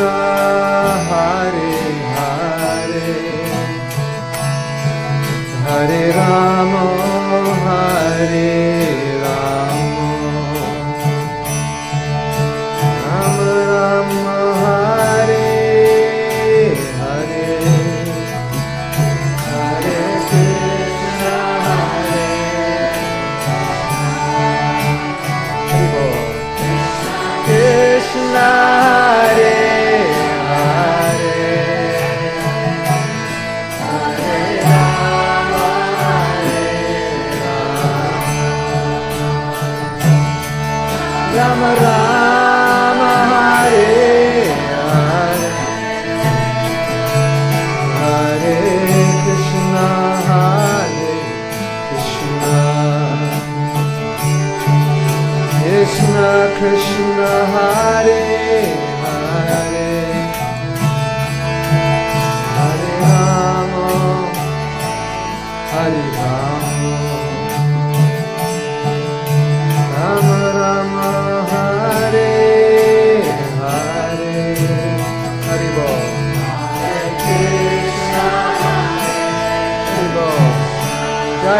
हरि हरे। हरे राम हरे।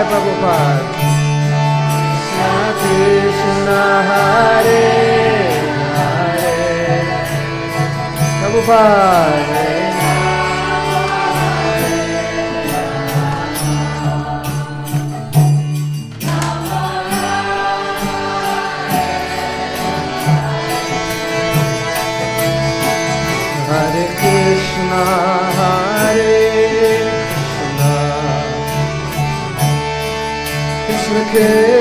Prabhupada. Krishna Hare Hare Hare Krishna quem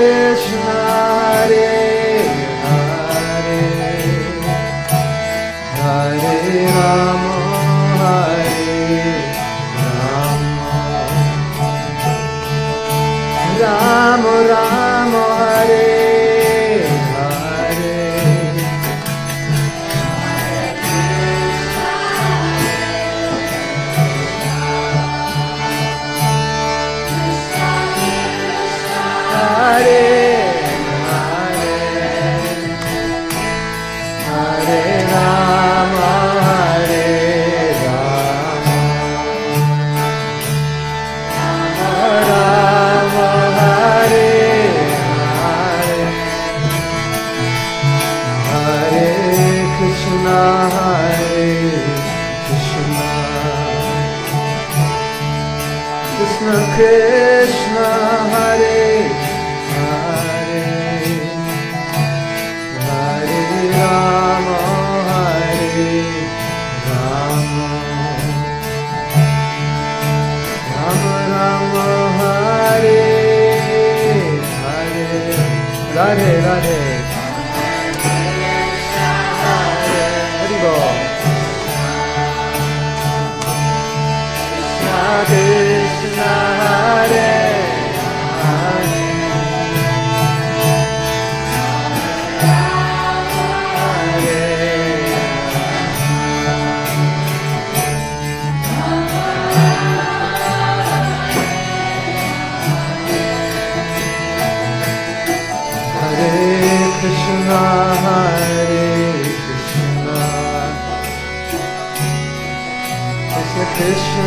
ラレラ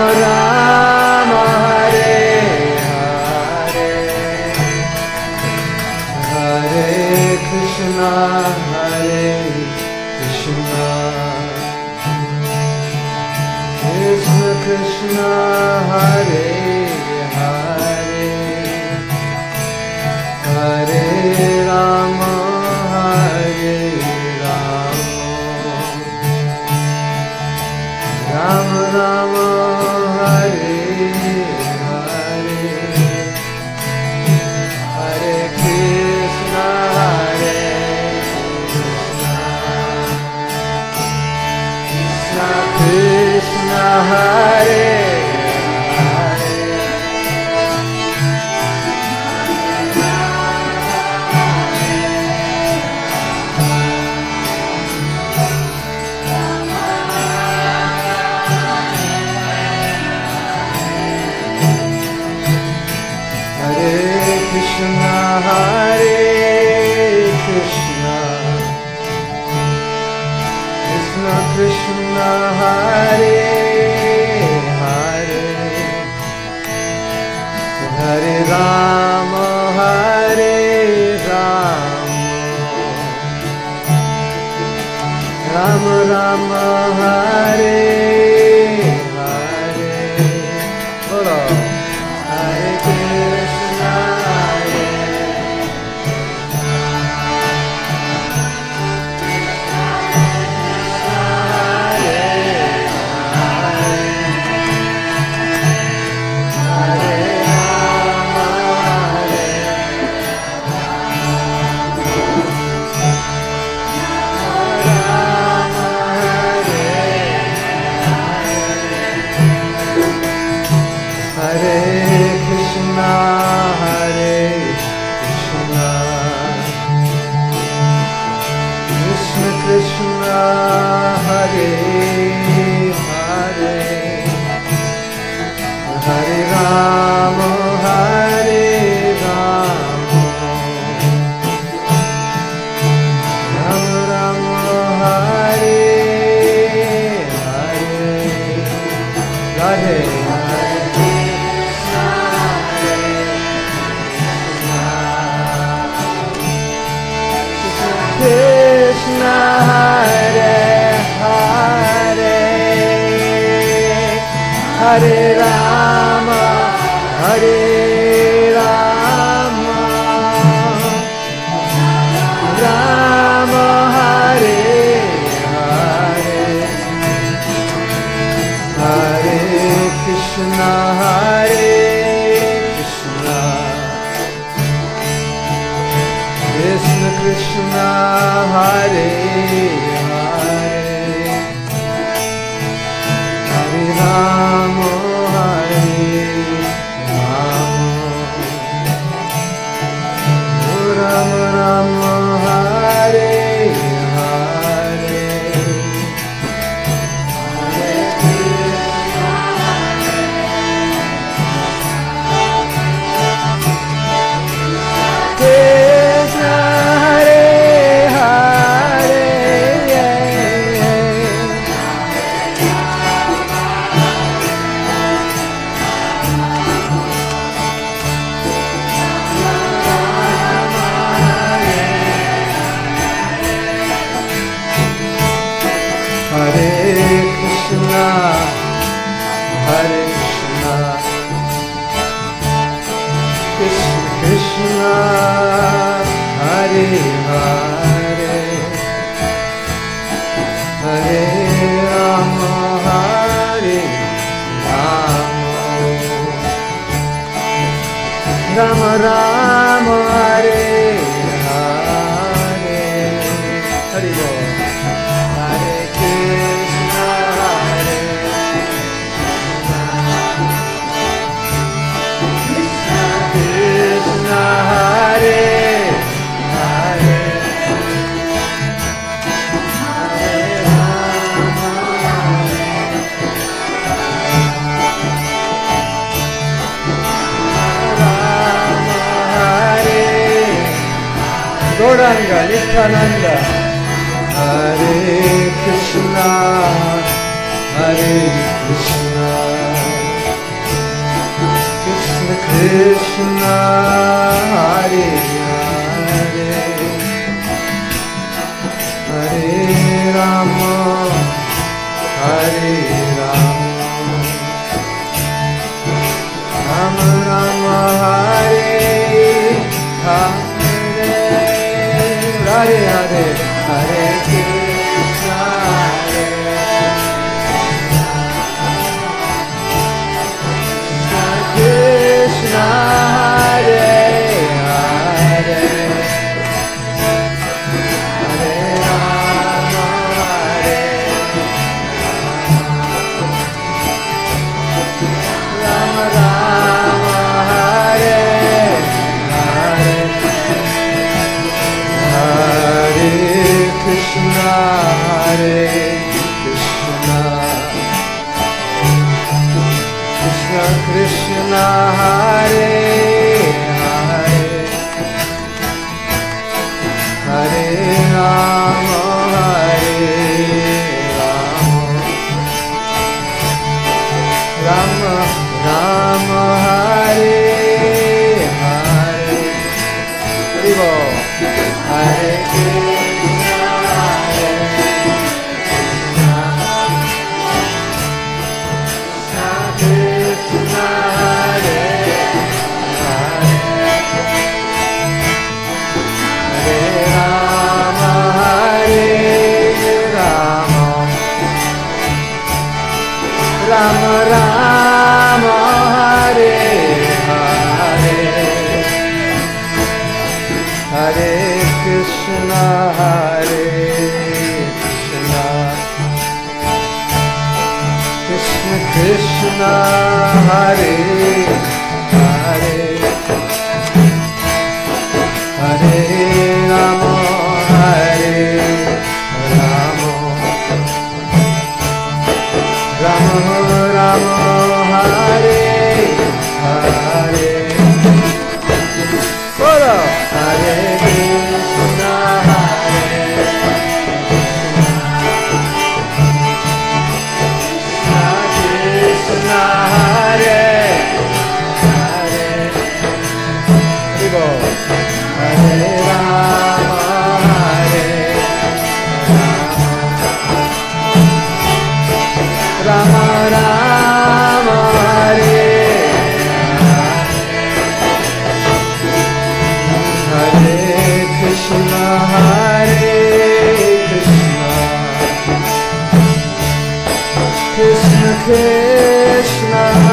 panorama Ranga, Nityananda, Hare Krishna, Hare Krishna, Krishna Krishna, Hare Krishna. areia, areia. go. Hare Rama, Hare Rama, Hare Krishna, Hare Krishna, Krishna Krishna.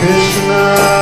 Krishna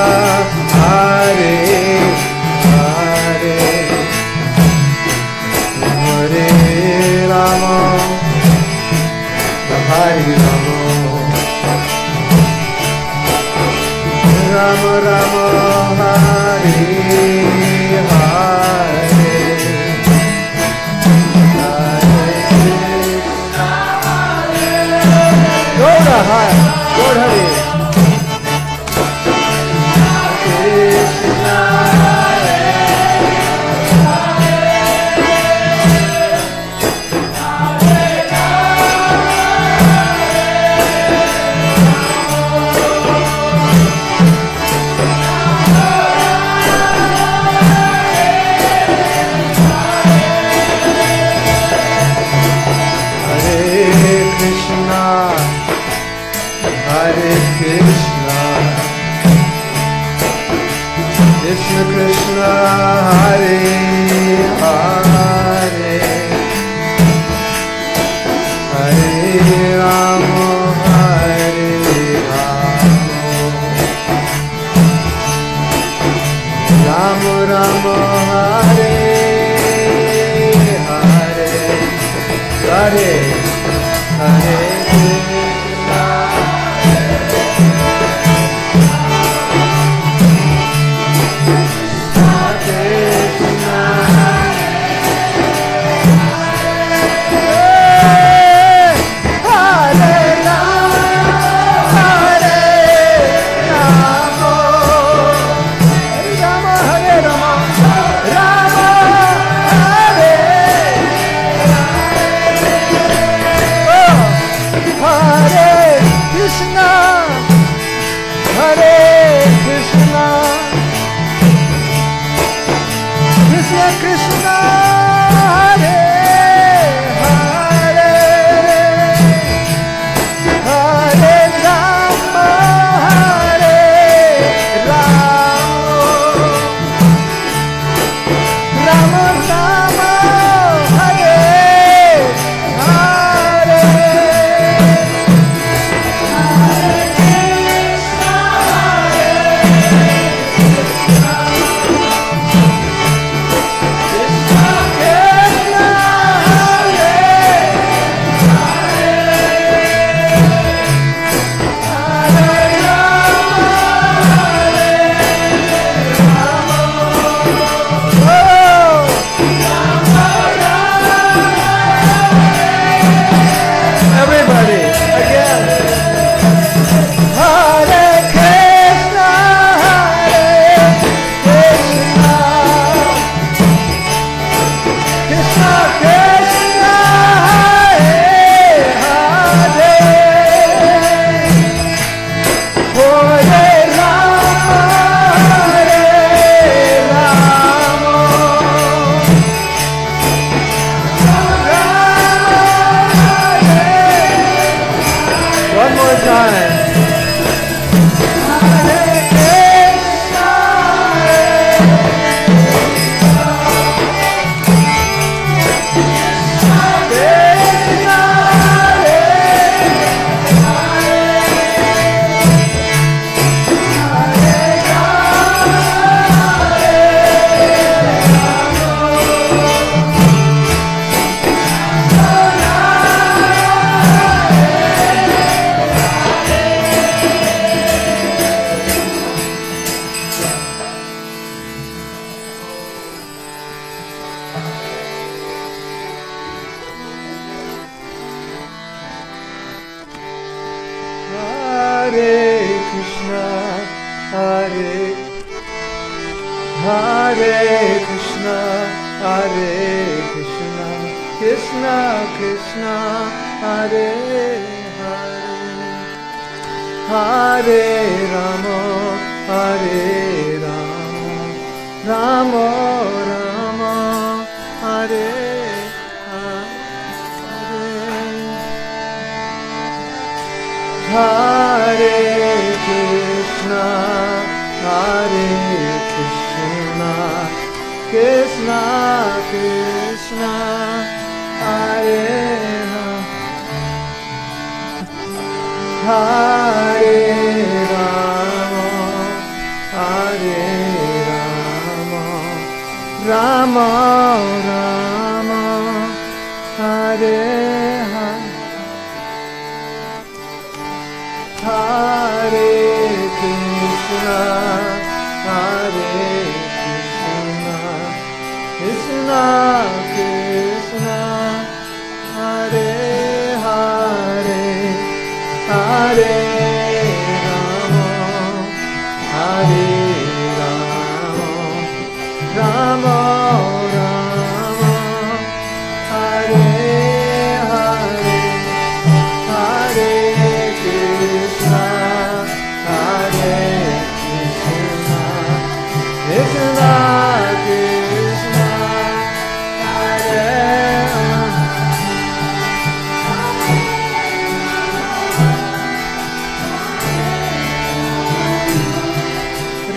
Hare Rama, Rama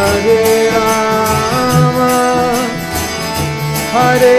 हरे राम हरे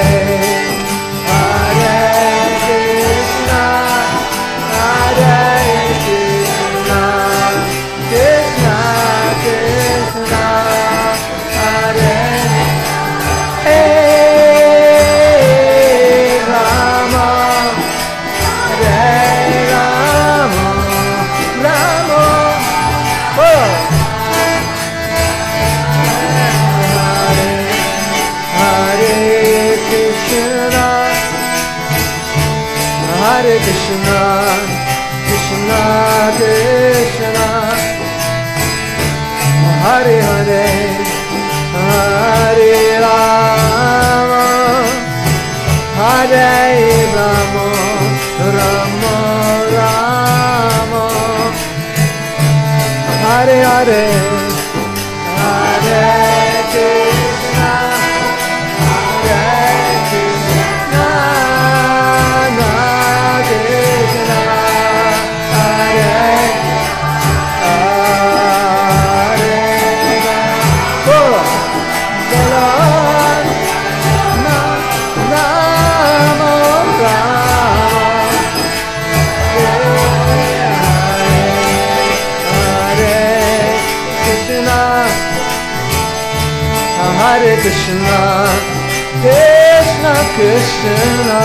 Krishna.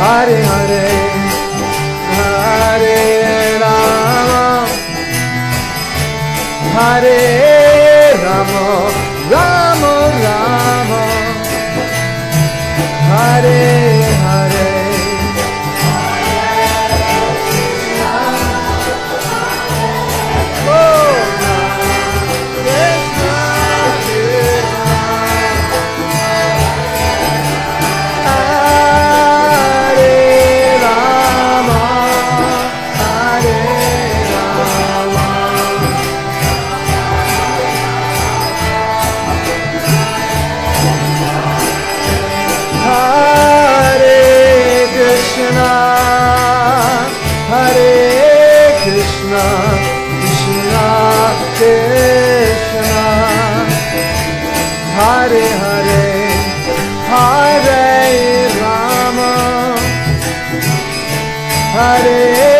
Hare Hare. हरे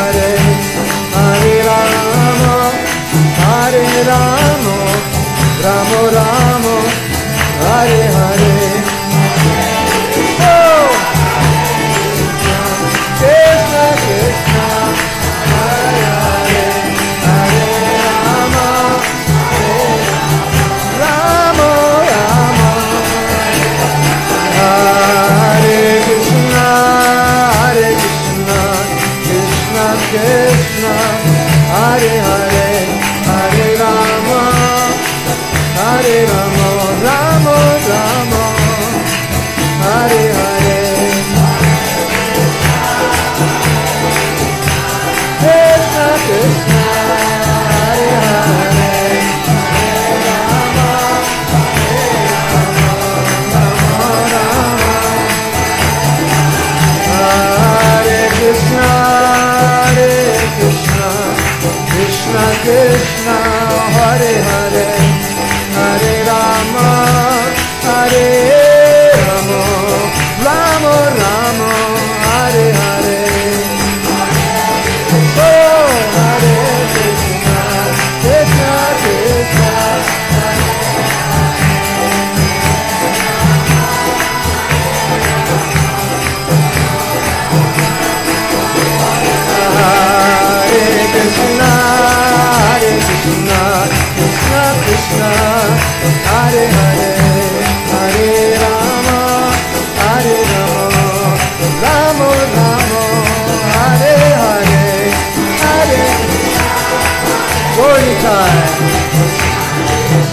Glory time.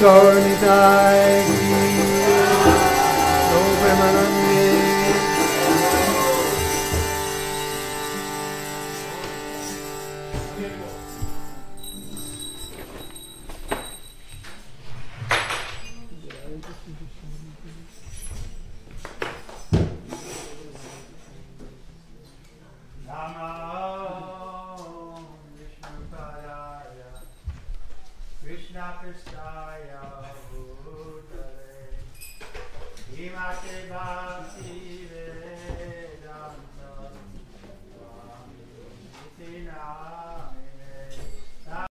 किसी